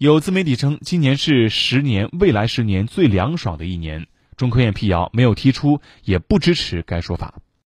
有自媒体称今年是十年未来十年最凉爽的一年。中科院辟谣没有提出也不支持该说法。